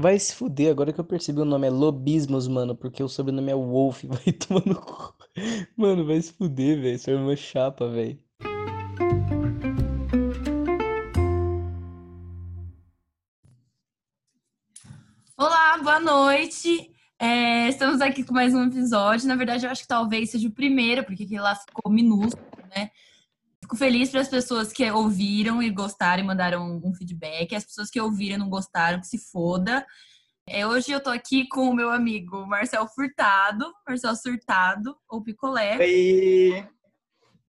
Vai se fuder, agora que eu percebi o nome é Lobismos, mano, porque o sobrenome é Wolf, vai tomar no cu. Mano, vai se fuder, velho, sua irmã chapa, velho. Olá, boa noite. É, estamos aqui com mais um episódio. Na verdade, eu acho que talvez seja o primeiro, porque aquele lá ficou minúsculo, né? Fico feliz para as pessoas que ouviram e gostaram e mandaram um feedback. As pessoas que ouviram e não gostaram, que se foda. É, hoje eu tô aqui com o meu amigo Marcel Furtado, Marcel Surtado, ou Picolé. Oi!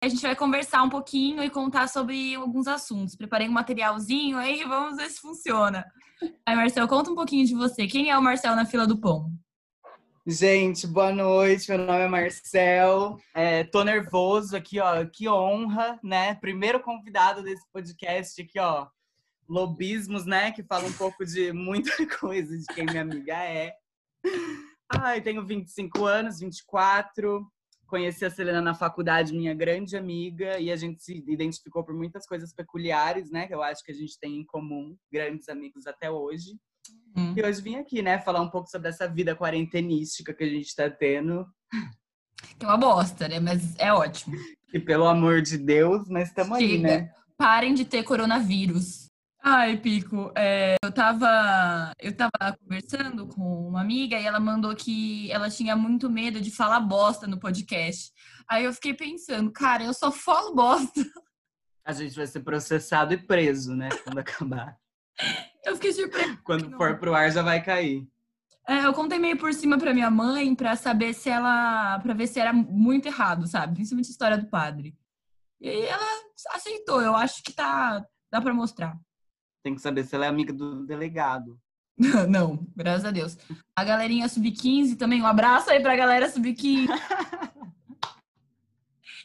A gente vai conversar um pouquinho e contar sobre alguns assuntos. Preparei um materialzinho aí, vamos ver se funciona. Aí, Marcel, conta um pouquinho de você. Quem é o Marcel na fila do pão? Gente, boa noite. Meu nome é Marcel. É, tô nervoso aqui, ó. Que honra, né? Primeiro convidado desse podcast aqui, ó. Lobismos, né? Que fala um pouco de muita coisa de quem minha amiga é. Ai, tenho 25 anos, 24. Conheci a Selena na faculdade, minha grande amiga, e a gente se identificou por muitas coisas peculiares, né? Que eu acho que a gente tem em comum, grandes amigos até hoje. Hum. E hoje vim aqui, né, falar um pouco sobre essa vida quarentenística que a gente tá tendo. Que é uma bosta, né? Mas é ótimo. E pelo amor de Deus, mas estamos aí, né? Parem de ter coronavírus. Ai, Pico, é, eu tava eu tava conversando com uma amiga e ela mandou que ela tinha muito medo de falar bosta no podcast. Aí eu fiquei pensando, cara, eu só falo bosta. A gente vai ser processado e preso, né, quando acabar. Eu fiquei surpresa. Quando for pro ar já vai cair. É, eu contei meio por cima pra minha mãe pra saber se ela. pra ver se era muito errado, sabe? Principalmente a história do padre. E aí ela aceitou. Eu acho que tá. dá pra mostrar. Tem que saber se ela é amiga do delegado. Não, graças a Deus. A galerinha sub-15 também, um abraço aí pra galera sub-15.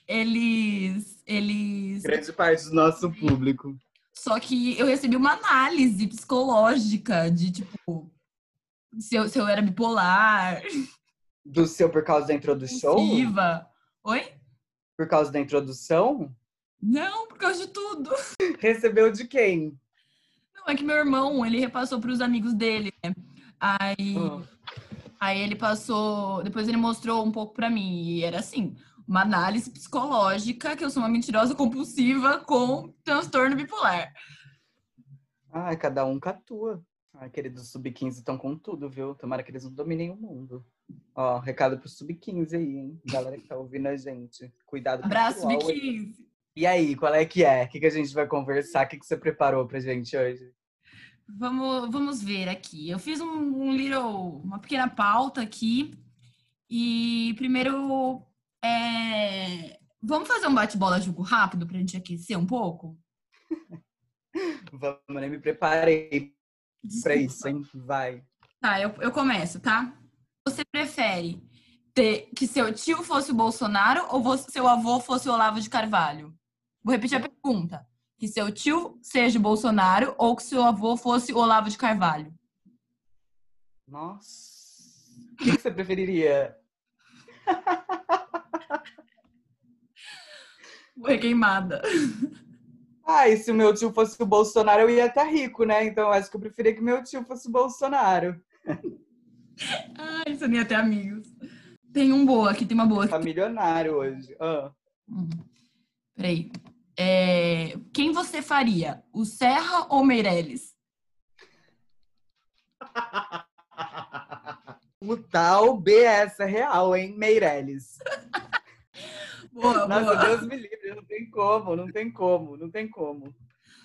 eles. Eles. Grande parte do nosso público. Só que eu recebi uma análise psicológica de, tipo, se eu, se eu era bipolar. Do seu por causa da introdução? Viva. Oi? Por causa da introdução? Não, por causa de tudo. Recebeu de quem? Não, é que meu irmão, ele repassou para os amigos dele, né? Aí, oh. Aí ele passou, depois ele mostrou um pouco para mim e era assim, uma análise psicológica que eu sou uma mentirosa compulsiva com transtorno bipolar. Ai, cada um com a tua. Ai, queridos sub-15 estão com tudo, viu? Tomara que eles não dominem o mundo. Ó, recado pro sub-15 aí, hein? Galera que tá ouvindo a gente. Cuidado com Abraço, sub-15. E aí, qual é que é? O que, que a gente vai conversar? O que, que você preparou pra gente hoje? Vamos, vamos ver aqui. Eu fiz um, um little, uma pequena pauta aqui. E primeiro é... Vamos fazer um bate-bola jogo rápido pra gente aquecer um pouco? Vamos, nem me preparei pra isso, hein? Vai. Tá, eu, eu começo, tá? Você prefere ter que seu tio fosse o Bolsonaro ou você, seu avô fosse o Olavo de Carvalho? Vou repetir a pergunta. Que seu tio seja o Bolsonaro ou que seu avô fosse Olavo de Carvalho? Nossa. O que, você preferiria? Foi queimada. Ah, e se o meu tio fosse o Bolsonaro, eu ia estar rico, né? Então acho que eu preferia que meu tio fosse o Bolsonaro. Ai, você nem ia ter amigos. Tem um boa aqui, tem uma boa aqui. Tá milionário hoje. Ah. Uhum. Peraí. É... Quem você faria? O Serra ou Meirelles? o tal BS é real, hein? Meirelles. Boa, Nossa, boa. Deus me livre, não tem como, não tem como, não tem como.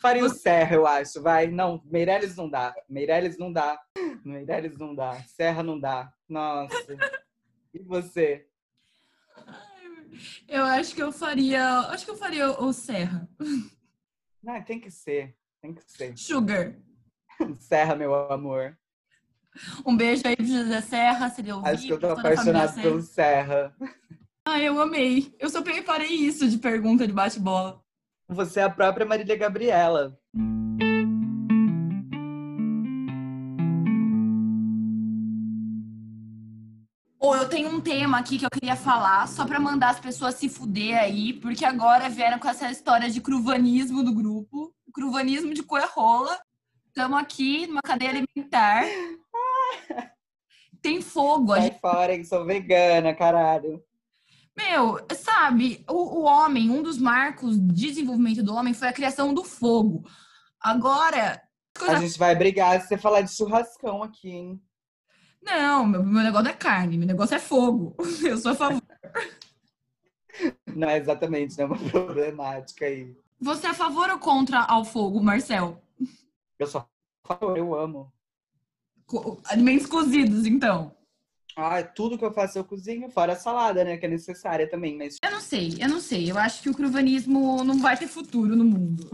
Faria o Serra, eu acho, vai. Não, Meirelles não dá. Meirelles não dá. Meirelles não dá. Serra não dá. Nossa. E você? Eu acho que eu faria. Acho que eu faria o Serra. Não, tem que ser. Tem que ser. Sugar. Serra, meu amor. Um beijo aí pro José Serra, se ele ouvir. Acho que eu tô apaixonado pelo Serra. Ah, eu amei. Eu só preparei isso de pergunta de bate-bola. Você é a própria Marília Gabriela. Tenho um tema aqui que eu queria falar, só para mandar as pessoas se fuder aí, porque agora vieram com essa história de cruvanismo do grupo, cruvanismo de coerrola. Estamos aqui numa cadeia alimentar. Tem fogo. A Sai gente... fora, hein? Sou vegana, caralho. Meu, sabe, o, o homem, um dos marcos de desenvolvimento do homem foi a criação do fogo. Agora, A coisa... gente vai brigar se você falar de churrascão aqui, hein? Não, meu, meu negócio é carne, meu negócio é fogo. Eu sou a favor. Não é exatamente, né? Uma problemática aí. Você é a favor ou contra ao fogo, Marcel? Eu sou a favor, eu amo. Co- Alimentos cozidos, então. Ah, tudo que eu faço eu cozinho, fora a salada, né? Que é necessária também, mas Eu não sei, eu não sei. Eu acho que o cruvanismo não vai ter futuro no mundo.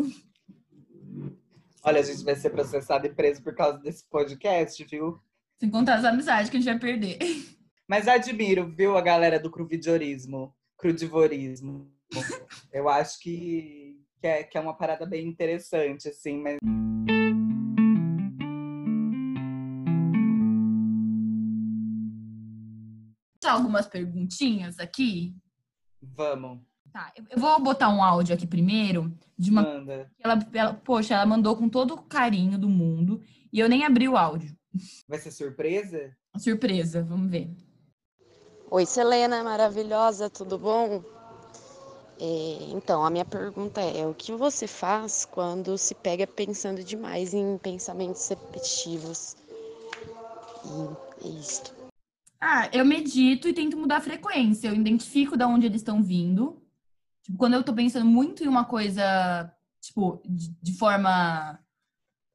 olha, a gente vai ser processado e preso por causa desse podcast, viu? Sem contar as amizades que a gente vai perder. Mas admiro, viu, a galera do crudiviorismo. Crudivorismo. Eu acho que, que, é, que é uma parada bem interessante, assim, mas. Só algumas perguntinhas aqui. Vamos, Tá, eu- eu vou botar um áudio aqui primeiro de uma manda. ela, ela, poxa, ela mandou com todo o carinho do mundo e eu nem abri o áudio. Vai ser surpresa? Surpresa, vamos ver. Oi, Selena, maravilhosa, tudo bom? É, então, a minha pergunta é: o que você faz quando se pega pensando demais em pensamentos repetitivos? E é isto. Ah, eu medito e tento mudar a frequência. Eu identifico de onde eles estão vindo. Tipo, quando eu tô pensando muito em uma coisa, tipo, de, de forma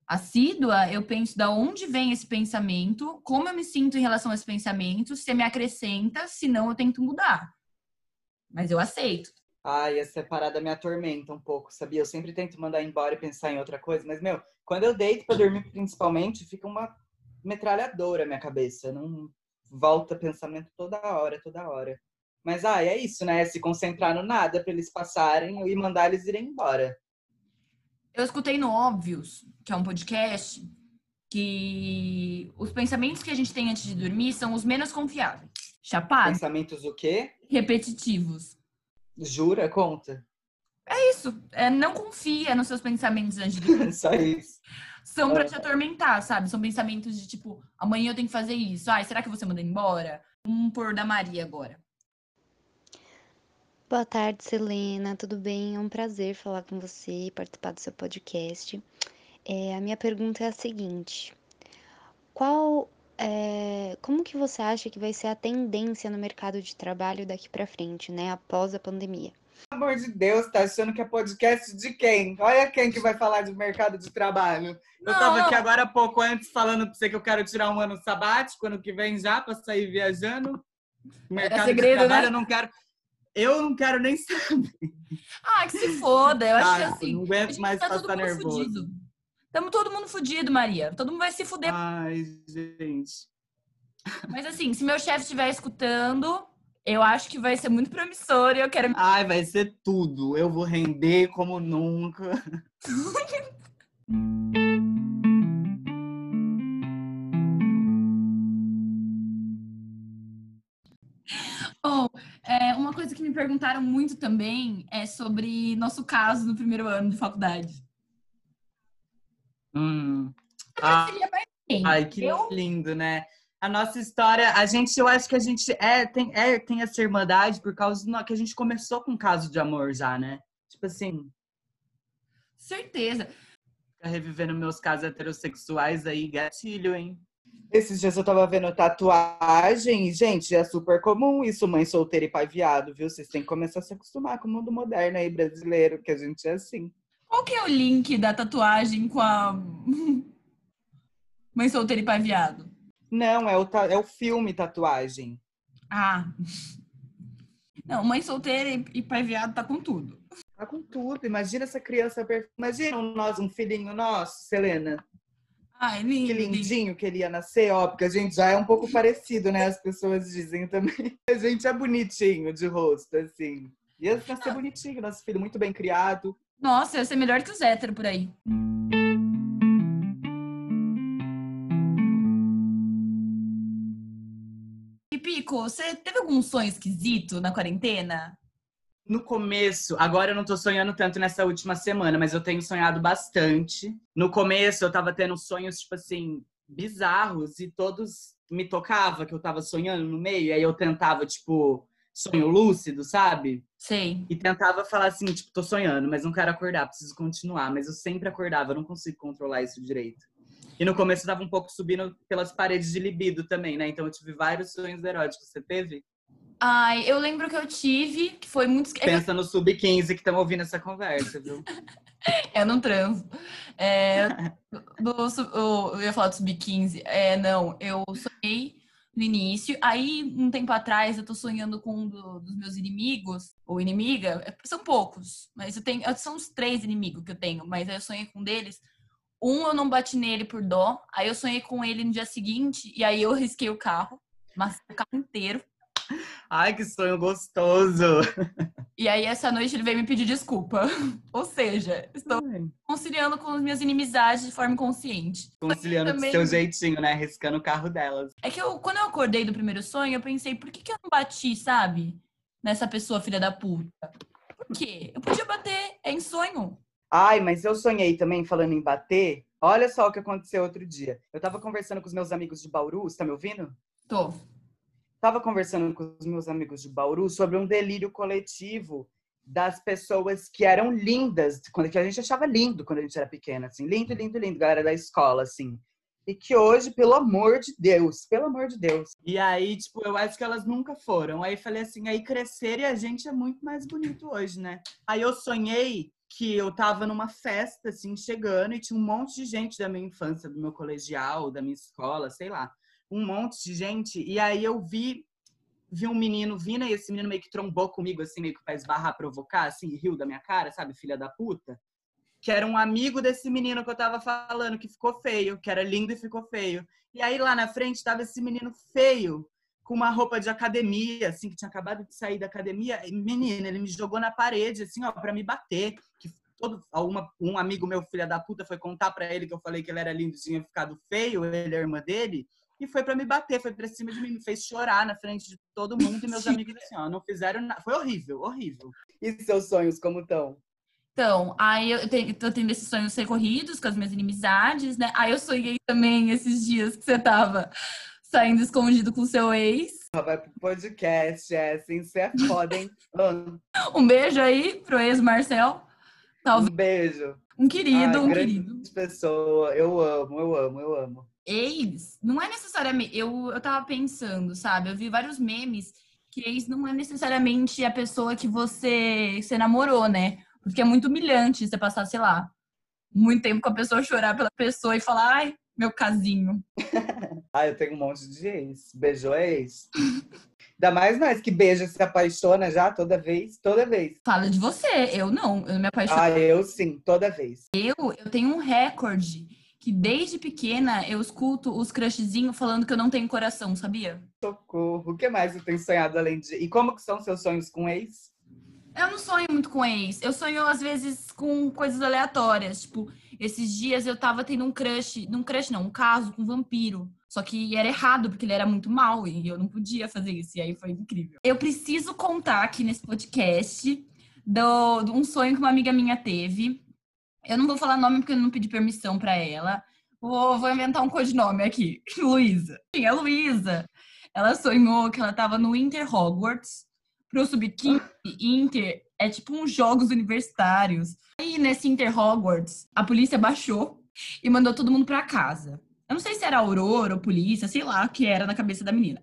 assídua, eu penso da onde vem esse pensamento, como eu me sinto em relação a esse pensamento, se me acrescenta, se não eu tento mudar. Mas eu aceito. Ai, essa parada me atormenta um pouco, sabia? Eu sempre tento mandar embora e pensar em outra coisa, mas, meu, quando eu deito pra dormir, principalmente, fica uma metralhadora na minha cabeça. Não volta pensamento toda hora, toda hora. Mas, ai, é isso, né? Se concentrar no nada pra eles passarem e mandar eles irem embora. Eu escutei no Óbvios, que é um podcast, que os pensamentos que a gente tem antes de dormir são os menos confiáveis. Chapado? Pensamentos o quê? Repetitivos. Jura? Conta. É isso. É, não confia nos seus pensamentos antes de dormir. Só isso. São pra te atormentar, sabe? São pensamentos de tipo, amanhã eu tenho que fazer isso. Ai, será que você manda embora? Vamos pôr da Maria agora. Boa tarde, Selena. Tudo bem? É um prazer falar com você e participar do seu podcast. É, a minha pergunta é a seguinte: qual, é, como que você acha que vai ser a tendência no mercado de trabalho daqui para frente, né, após a pandemia? Pelo amor de Deus, tá achando que é podcast de quem? Olha quem que vai falar de mercado de trabalho. Eu tava Não. aqui agora há pouco antes falando pra você que eu quero tirar um ano sabático, ano que vem já, pra sair viajando. Mercado segredo, de trabalho, né? eu não quero. Eu não quero nem saber. Ah, que se foda. Eu acho que Ah, assim. não aguento mais tá passar nervoso. fudido. Tamo todo mundo fudido, Maria. Todo mundo vai se fuder. Ai, gente. Mas assim, se meu chefe estiver escutando, eu acho que vai ser muito promissor e eu quero. Ai, vai ser tudo. Eu vou render como nunca. coisa que me perguntaram muito também é sobre nosso caso no primeiro ano de faculdade. Hum. Ah. Ai, que Eu- lindo, né? A nossa história, a gente, eu acho que a gente é, tem, é, tem essa irmandade por causa do, que a gente começou com um caso de amor já, né? Tipo assim, Certeza. ficar revivendo meus casos heterossexuais aí, gatilho, hein? Esses dias eu tava vendo tatuagem, e, gente, é super comum isso, mãe solteira e pai viado, viu? Vocês têm que começar a se acostumar com o mundo moderno aí brasileiro, que a gente é assim. Qual que é o link da tatuagem com a mãe solteira e pai viado? Não, é o, ta- é o filme tatuagem. Ah. Não, mãe solteira e- pai viado tá com tudo. Tá com tudo. Imagina essa criança. Imagina um nós, um filhinho nosso, Selena. Ai, Que lindo. lindo. lindinho que ele ia nascer, ó, porque a gente já é um pouco parecido, né? As pessoas dizem também. A gente é bonitinho de rosto, assim. Ia nascer bonitinho, nosso filho muito bem criado. Nossa, ia ser melhor que os héteros por aí. E Pico, você teve algum sonho esquisito na quarentena? No começo, agora eu não tô sonhando tanto nessa última semana, mas eu tenho sonhado bastante. No começo, eu tava tendo sonhos, tipo assim, bizarros e todos me tocava que eu tava sonhando no meio, e aí eu tentava, tipo, sonho lúcido, sabe? Sei. E tentava falar assim, tipo, tô sonhando, mas não quero acordar, preciso continuar. Mas eu sempre acordava, eu não consigo controlar isso direito. E no começo eu tava um pouco subindo pelas paredes de libido também, né? Então eu tive vários sonhos eróticos. Você teve? Ai, eu lembro que eu tive, que foi muito. é Pensa no sub-15 que estão ouvindo essa conversa, viu? Eu não transo. É, do, eu ia falar do sub-15. É, não, eu sonhei no início. Aí, um tempo atrás, eu tô sonhando com um do- dos meus inimigos, ou inimiga. é, São poucos, mas eu tenho. São os três inimigos que eu tenho, mas aí eu sonhei com um deles. Um eu não bati nele por dó. Aí eu sonhei com ele no dia seguinte, e aí eu risquei o carro, mas o carro inteiro. Ai, que sonho gostoso! E aí, essa noite, ele veio me pedir desculpa. Ou seja, estou conciliando com as minhas inimizades de forma inconsciente. Conciliando Também- do seu jeitinho, né? Riscando o carro delas. É que eu, quando eu acordei do primeiro sonho, eu pensei, por que, que eu não bati, sabe? Nessa pessoa, filha da puta. Por quê? Eu podia bater, é em sonho. Ai, mas eu sonhei também, falando em bater. Olha só o que aconteceu outro dia. Eu tava conversando com os meus amigos de Bauru, você tá me ouvindo? Tô. Tava conversando com os meus amigos de Bauru sobre um delírio coletivo das pessoas que eram lindas, quando que a gente achava lindo quando a gente era pequena, assim, lindo, lindo, lindo, galera da escola, assim. E que hoje, pelo amor de Deus, pelo amor de Deus. E aí, tipo, eu acho que elas nunca foram. Aí falei assim, aí crescer e a gente é muito mais bonito hoje, né? Aí eu sonhei que eu tava numa festa, assim, chegando, e tinha um monte de gente da minha infância, do meu colegial, da minha escola, sei lá. Um monte de gente. E aí eu vi vi um menino vindo e esse menino meio que trombou comigo, assim, meio que pra esbarrar, provocar, assim, riu da minha cara, sabe, filha da puta. Que era um amigo desse menino que eu tava falando, que ficou feio, que era lindo e ficou feio. E aí lá na frente tava esse menino feio, com uma roupa de academia, assim, que tinha acabado de sair da academia. E, menino, ele me jogou na parede, assim, ó, pra me bater. Que todo, alguma, um amigo meu, filha da puta, foi contar pra ele que eu falei que ele era lindo e tinha ficado feio, ele e a irmã dele. E foi pra me bater, foi pra cima de mim, me fez chorar na frente de todo mundo e meus amigos assim, ó, não fizeram nada. Foi horrível, horrível. E seus sonhos como estão? Então, aí eu tenho, tô tendo esses sonhos recorridos com as minhas inimizades, né? Aí eu sonhei também esses dias que você tava saindo escondido com seu ex. Vai pro podcast, é assim, você é foda, hein? Ah, Um beijo aí pro ex Marcel. Talvez um beijo. um querido, Ai, um querido. pessoa, eu amo, eu amo, eu amo. Ex não é necessariamente. Eu, eu tava pensando, sabe? Eu vi vários memes que ex não é necessariamente a pessoa que você, você namorou, né? Porque é muito humilhante você passar, sei lá, muito tempo com a pessoa, chorar pela pessoa e falar, ai, meu casinho. Ah, eu tenho um monte de ex. Beijou ex. Ainda mais nós que beija se apaixona já toda vez, toda vez. Fala de você, eu não, eu não me apaixono. Ah, eu sim, toda vez. Eu, eu tenho um recorde que desde pequena eu escuto os crushzinhos falando que eu não tenho coração, sabia? Socorro. O que mais você tem sonhado além de. E como que são seus sonhos com ex? Eu não sonho muito com ex. Eu sonho, às vezes, com coisas aleatórias. Tipo, esses dias eu tava tendo um crush. Não crush, não, um caso com um vampiro. Só que era errado, porque ele era muito mal e eu não podia fazer isso. E aí foi incrível. Eu preciso contar aqui nesse podcast do, de um sonho que uma amiga minha teve. Eu não vou falar nome porque eu não pedi permissão pra ela. Vou, vou inventar um codinome aqui. Luísa. Sim, a Luísa. Ela sonhou que ela tava no Inter Hogwarts. Pro Sub-15, Inter é tipo uns jogos universitários. Aí nesse Inter Hogwarts, a polícia baixou e mandou todo mundo pra casa. Eu não sei se era Aurora ou polícia, sei lá o que era na cabeça da menina.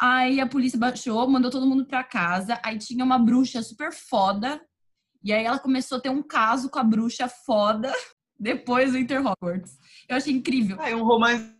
Aí a polícia baixou, mandou todo mundo pra casa. Aí tinha uma bruxa super foda. E aí ela começou a ter um caso com a bruxa foda depois do Inter Hogwarts. Eu achei incrível. Ah, é um romance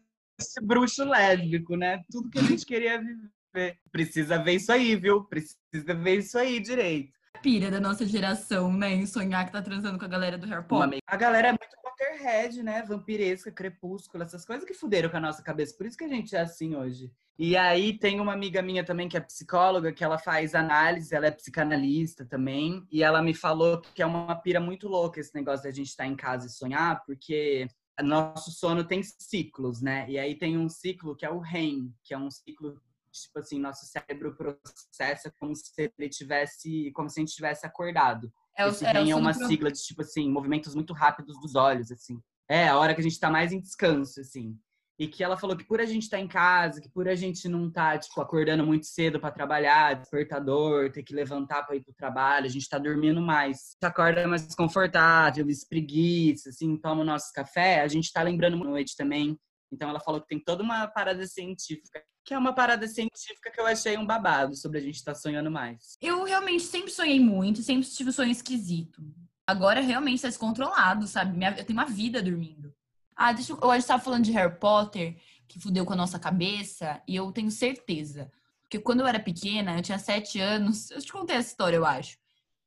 bruxo lésbico, né? Tudo que a gente queria viver. Precisa ver isso aí, viu? Precisa ver isso aí direito. Pira da nossa geração, né? Em sonhar que tá transando com a galera do Harry Potter. A galera é muito Potterhead, né? Vampiresca, crepúsculo, essas coisas que fuderam com a nossa cabeça. Por isso que a gente é assim hoje. E aí tem uma amiga minha também que é psicóloga, que ela faz análise, ela é psicanalista também. E ela me falou que é uma pira muito louca esse negócio da gente estar em casa e sonhar, porque nosso sono tem ciclos, né? E aí tem um ciclo que é o REM, que é um ciclo tipo assim, nosso cérebro processa como se ele tivesse, como se a gente tivesse acordado. É o, Esse é é uma sigla de, tipo assim, movimentos muito rápidos dos olhos, assim. É, a hora que a gente tá mais em descanso, assim. E que ela falou que por a gente estar tá em casa, que por a gente não estar, tá, tipo, acordando muito cedo para trabalhar, despertador, ter que levantar para ir pro trabalho, a gente tá dormindo mais. A gente acorda mais desconfortável, espreguiça, assim, toma o nosso café, a gente tá lembrando muito noite também. Então ela falou que tem toda uma parada científica, que é uma parada científica que eu achei um babado sobre a gente estar tá sonhando mais. Eu realmente sempre sonhei muito, sempre tive um sonho esquisito. Agora realmente tá descontrolado, sabe? Eu tenho uma vida dormindo. Ah, deixa eu. Hoje estava falando de Harry Potter, que fudeu com a nossa cabeça, e eu tenho certeza. Porque quando eu era pequena, eu tinha sete anos, eu te contei essa história, eu acho.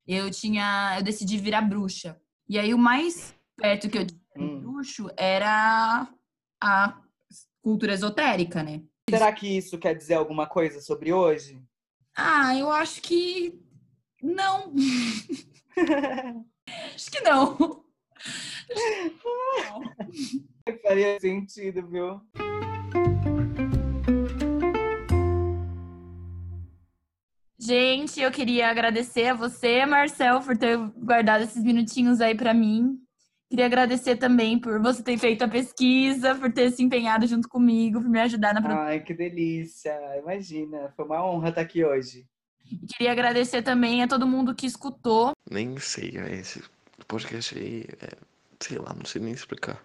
Eu tinha. Eu decidi virar bruxa. E aí o mais perto que eu tinha de hum. bruxo era a cultura esotérica, né? Será que isso quer dizer alguma coisa sobre hoje? Ah, eu acho que não. acho que não. Faria sentido, viu? Gente, eu queria agradecer a você, Marcel, por ter guardado esses minutinhos aí para mim. Queria agradecer também por você ter feito a pesquisa, por ter se empenhado junto comigo, por me ajudar na produção. Ai, que delícia! Imagina, foi uma honra estar aqui hoje. E queria agradecer também a todo mundo que escutou. Nem sei, esse podcast aí é sei lá, não sei nem explicar.